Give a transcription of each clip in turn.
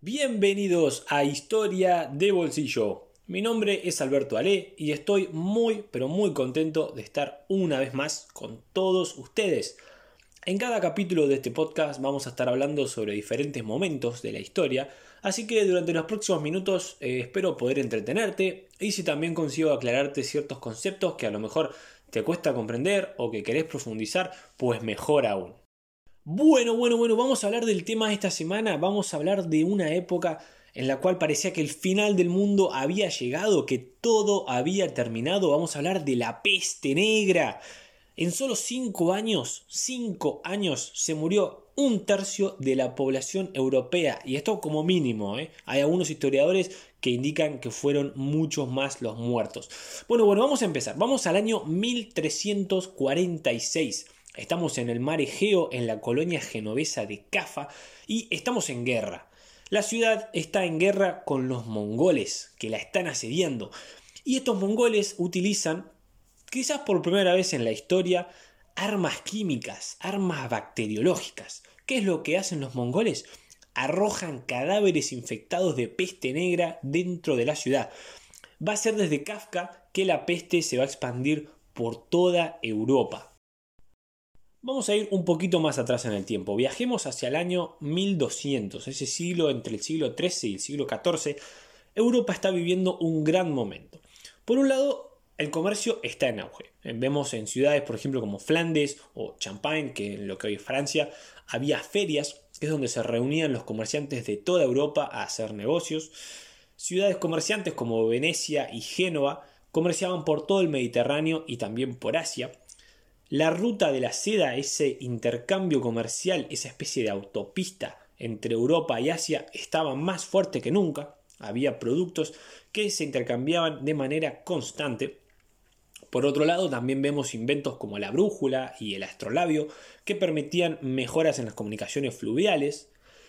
Bienvenidos a Historia de Bolsillo. Mi nombre es Alberto Ale y estoy muy pero muy contento de estar una vez más con todos ustedes. En cada capítulo de este podcast vamos a estar hablando sobre diferentes momentos de la historia, así que durante los próximos minutos eh, espero poder entretenerte y si también consigo aclararte ciertos conceptos que a lo mejor te cuesta comprender o que querés profundizar, pues mejor aún. Bueno, bueno, bueno, vamos a hablar del tema de esta semana, vamos a hablar de una época en la cual parecía que el final del mundo había llegado, que todo había terminado, vamos a hablar de la peste negra. En solo cinco años, cinco años, se murió un tercio de la población europea, y esto como mínimo, ¿eh? hay algunos historiadores que indican que fueron muchos más los muertos. Bueno, bueno, vamos a empezar, vamos al año 1346. Estamos en el mar Egeo, en la colonia genovesa de Cafa, y estamos en guerra. La ciudad está en guerra con los mongoles, que la están asediando. Y estos mongoles utilizan, quizás por primera vez en la historia, armas químicas, armas bacteriológicas. ¿Qué es lo que hacen los mongoles? Arrojan cadáveres infectados de peste negra dentro de la ciudad. Va a ser desde Kafka que la peste se va a expandir por toda Europa. Vamos a ir un poquito más atrás en el tiempo. Viajemos hacia el año 1200, ese siglo entre el siglo XIII y el siglo XIV. Europa está viviendo un gran momento. Por un lado, el comercio está en auge. Vemos en ciudades, por ejemplo, como Flandes o Champagne, que en lo que hoy es Francia, había ferias, que es donde se reunían los comerciantes de toda Europa a hacer negocios. Ciudades comerciantes como Venecia y Génova comerciaban por todo el Mediterráneo y también por Asia. La ruta de la seda, ese intercambio comercial, esa especie de autopista entre Europa y Asia, estaba más fuerte que nunca. Había productos que se intercambiaban de manera constante. Por otro lado, también vemos inventos como la brújula y el astrolabio que permitían mejoras en las comunicaciones fluviales.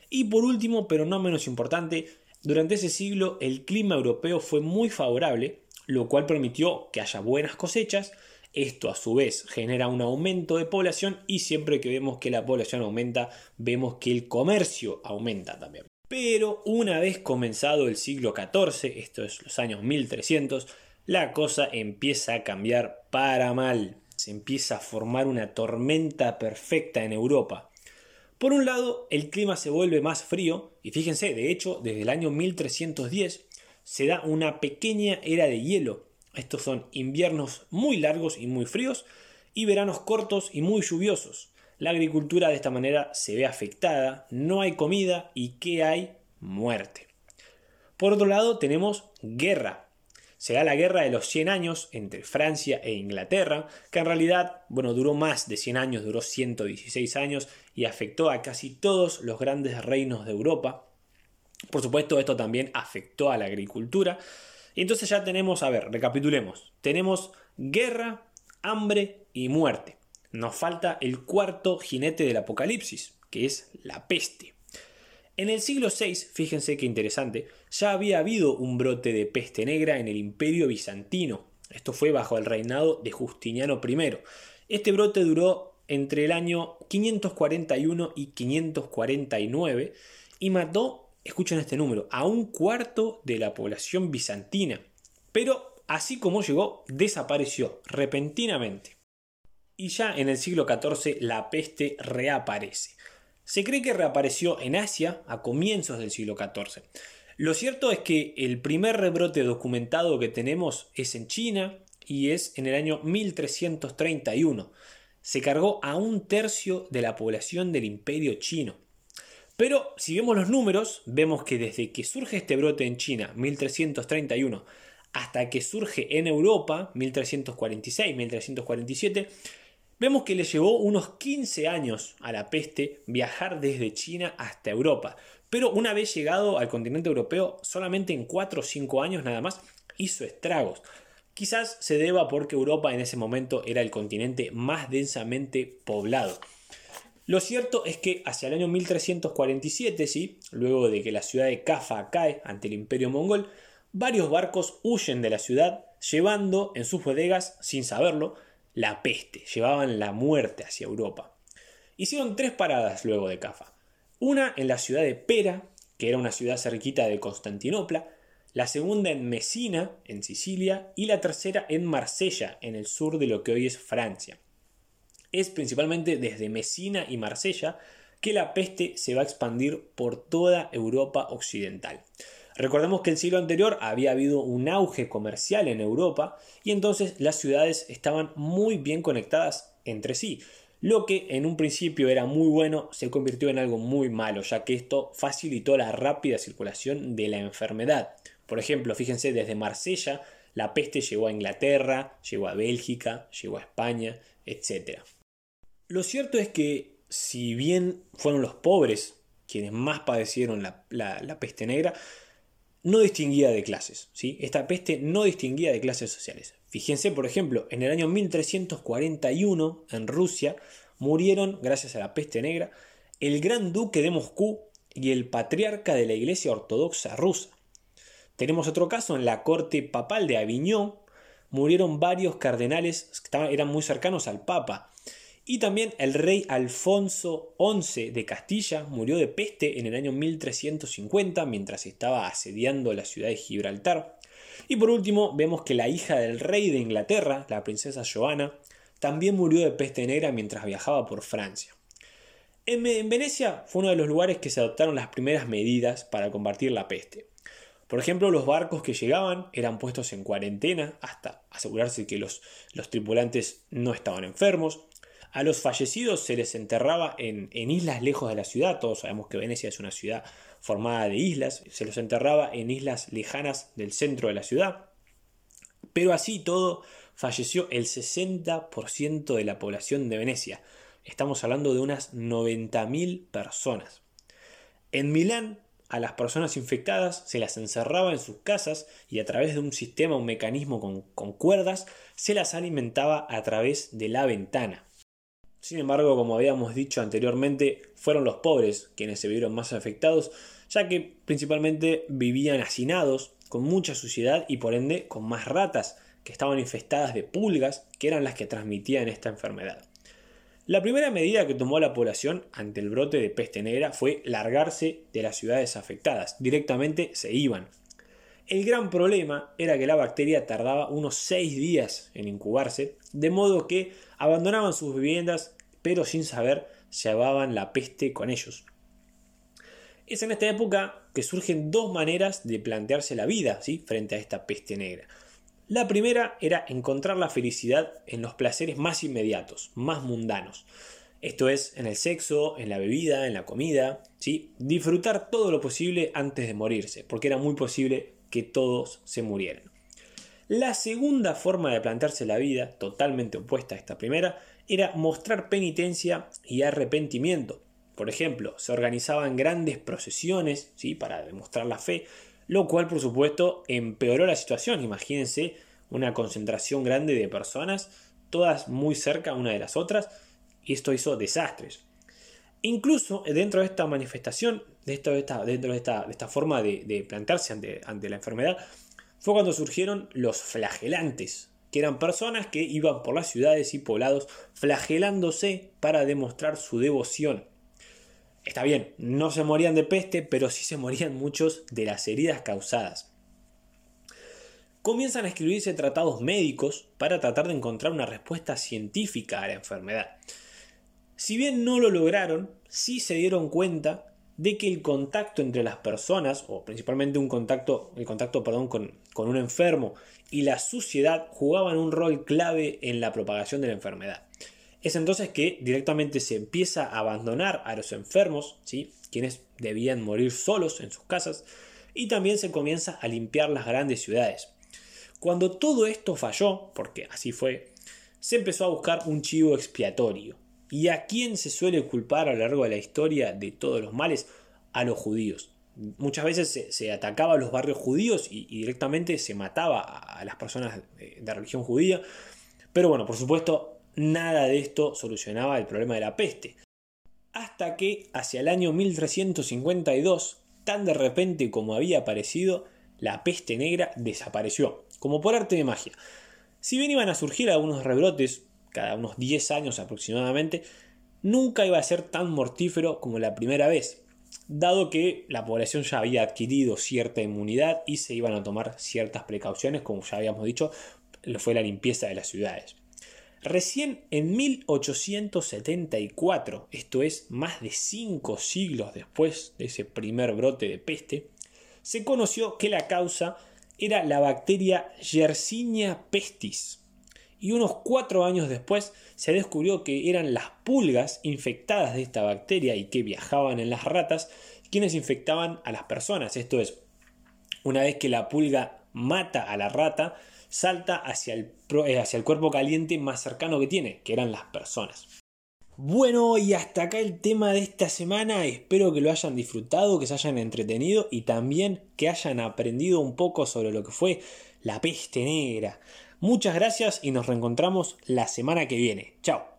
Y por último, pero no menos importante, durante ese siglo el clima europeo fue muy favorable, lo cual permitió que haya buenas cosechas esto a su vez genera un aumento de población y siempre que vemos que la población aumenta, vemos que el comercio aumenta también. Pero una vez comenzado el siglo XIV, esto es los años 1300, la cosa empieza a cambiar para mal. Se empieza a formar una tormenta perfecta en Europa. Por un lado, el clima se vuelve más frío y fíjense, de hecho, desde el año 1310 se da una pequeña era de hielo estos son inviernos muy largos y muy fríos y veranos cortos y muy lluviosos. La agricultura de esta manera se ve afectada, no hay comida y ¿qué hay? Muerte. Por otro lado tenemos guerra. Se da la guerra de los 100 años entre Francia e Inglaterra, que en realidad, bueno, duró más de 100 años, duró 116 años y afectó a casi todos los grandes reinos de Europa. Por supuesto, esto también afectó a la agricultura, entonces ya tenemos, a ver, recapitulemos. Tenemos guerra, hambre y muerte. Nos falta el cuarto jinete del apocalipsis, que es la peste. En el siglo VI, fíjense qué interesante, ya había habido un brote de peste negra en el imperio bizantino. Esto fue bajo el reinado de Justiniano I. Este brote duró entre el año 541 y 549 y mató escuchen este número, a un cuarto de la población bizantina. Pero así como llegó, desapareció repentinamente. Y ya en el siglo XIV la peste reaparece. Se cree que reapareció en Asia a comienzos del siglo XIV. Lo cierto es que el primer rebrote documentado que tenemos es en China y es en el año 1331. Se cargó a un tercio de la población del imperio chino. Pero si vemos los números, vemos que desde que surge este brote en China, 1331, hasta que surge en Europa, 1346, 1347, vemos que le llevó unos 15 años a la peste viajar desde China hasta Europa. Pero una vez llegado al continente europeo, solamente en 4 o 5 años nada más hizo estragos. Quizás se deba porque Europa en ese momento era el continente más densamente poblado. Lo cierto es que hacia el año 1347, ¿sí? luego de que la ciudad de Cafa cae ante el imperio mongol, varios barcos huyen de la ciudad llevando en sus bodegas, sin saberlo, la peste, llevaban la muerte hacia Europa. Hicieron tres paradas luego de Cafa. Una en la ciudad de Pera, que era una ciudad cerquita de Constantinopla, la segunda en Messina, en Sicilia, y la tercera en Marsella, en el sur de lo que hoy es Francia. Es principalmente desde Messina y Marsella que la peste se va a expandir por toda Europa occidental. Recordemos que el siglo anterior había habido un auge comercial en Europa y entonces las ciudades estaban muy bien conectadas entre sí. Lo que en un principio era muy bueno se convirtió en algo muy malo, ya que esto facilitó la rápida circulación de la enfermedad. Por ejemplo, fíjense, desde Marsella la peste llegó a Inglaterra, llegó a Bélgica, llegó a España, etc. Lo cierto es que si bien fueron los pobres quienes más padecieron la, la peste negra, no distinguía de clases. ¿sí? Esta peste no distinguía de clases sociales. Fíjense, por ejemplo, en el año 1341, en Rusia, murieron, gracias a la peste negra, el gran duque de Moscú y el patriarca de la Iglesia Ortodoxa rusa. Tenemos otro caso en la corte papal de Aviñón, murieron varios cardenales que eran muy cercanos al Papa. Y también el rey Alfonso XI de Castilla murió de peste en el año 1350 mientras estaba asediando la ciudad de Gibraltar. Y por último vemos que la hija del rey de Inglaterra, la princesa Joana, también murió de peste negra mientras viajaba por Francia. En, Venecia fue uno de los lugares que se adoptaron las primeras medidas para combatir la peste. Por ejemplo, los barcos que llegaban eran puestos en cuarentena hasta asegurarse que los, los tripulantes no estaban enfermos. A los fallecidos se les enterraba en, islas lejos de la ciudad, todos sabemos que Venecia es una ciudad formada de islas, se los enterraba en islas lejanas del centro de la ciudad. Pero así todo falleció el 60% de la población de Venecia. Estamos hablando de unas 90.000 personas. En Milán, a las personas infectadas se las encerraba en sus casas y a través de un sistema, un mecanismo con, con cuerdas, se las alimentaba a través de la ventana. Sin embargo, como habíamos dicho anteriormente, fueron los pobres quienes se vieron más afectados, ya que principalmente vivían hacinados, con mucha suciedad y por ende con más ratas, que estaban infestadas de pulgas, que eran las que transmitían esta enfermedad. La primera medida que tomó la población ante el brote de peste negra fue largarse de las ciudades afectadas, directamente se iban. El gran problema era que la bacteria tardaba unos 6 días en incubarse, de modo que abandonaban sus viviendas, pero sin saber llevaban la peste con ellos. Es en esta época que surgen dos maneras de plantearse la vida frente a esta peste negra. La primera era encontrar la felicidad en los placeres más inmediatos, más mundanos. Esto es, en el sexo, en la bebida, en la comida, ¿sí? disfrutar todo lo posible antes de morirse, porque era muy posible que todos se murieran. La segunda forma de plantearse la vida, totalmente opuesta a esta primera, era mostrar penitencia y arrepentimiento. Por ejemplo, se organizaban grandes procesiones ¿sí? para demostrar la fe, lo cual por supuesto empeoró la situación. Imagínense una concentración grande de personas, todas muy cerca una de las otras, y esto hizo desastres. Incluso dentro de esta manifestación, dentro de esta, dentro de esta, forma de, plantearse ante, ante la enfermedad, fue cuando surgieron los flagelantes, que eran personas que iban por las ciudades y poblados flagelándose para demostrar su devoción. Está bien, no se morían de peste, pero sí se morían muchos de las heridas causadas. Comienzan a escribirse tratados médicos para tratar de encontrar una respuesta científica a la enfermedad. Si bien no lo lograron, sí se dieron cuenta de que el contacto entre las personas, o principalmente un contacto, el contacto perdón, con, con un enfermo y la suciedad jugaban un rol clave en la propagación de la enfermedad. Es entonces que directamente se empieza a abandonar a los enfermos, ¿sí? quienes debían morir solos en sus casas, y también se comienza a limpiar las grandes ciudades. Cuando todo esto falló, porque así fue, se empezó a buscar un chivo expiatorio, ¿Y a quién se suele culpar a lo largo de la historia de todos los males? A los judíos. Muchas veces se, atacaba a los barrios judíos y, directamente se mataba a, las personas de, religión judía. Pero bueno, por supuesto, nada de esto solucionaba el problema de la peste. Hasta que hacia el año 1352, tan de repente como había aparecido, la peste negra desapareció, como por arte de magia. Si bien iban a surgir algunos rebrotes cada unos 10 años aproximadamente, nunca iba a ser tan mortífero como la primera vez. dado que la población ya había adquirido cierta inmunidad y se iban a tomar ciertas precauciones, como ya habíamos dicho, fue la limpieza de las ciudades. Recién en 1874, esto es más de cinco siglos después de ese primer brote de peste, se conoció que la causa era la bacteria Yersinia pestis. Y unos cuatro años después se descubrió que eran las pulgas infectadas de esta bacteria y que viajaban en las ratas quienes infectaban a las personas. Esto es, una vez que la pulga mata a la rata, salta hacia el, eh, hacia el cuerpo caliente más cercano que tiene, que eran las personas. Bueno, y hasta acá el tema de esta semana. Espero que lo hayan disfrutado, que se hayan entretenido y también que hayan aprendido un poco sobre lo que fue la peste negra. Muchas gracias y nos reencontramos la semana que viene. Chao.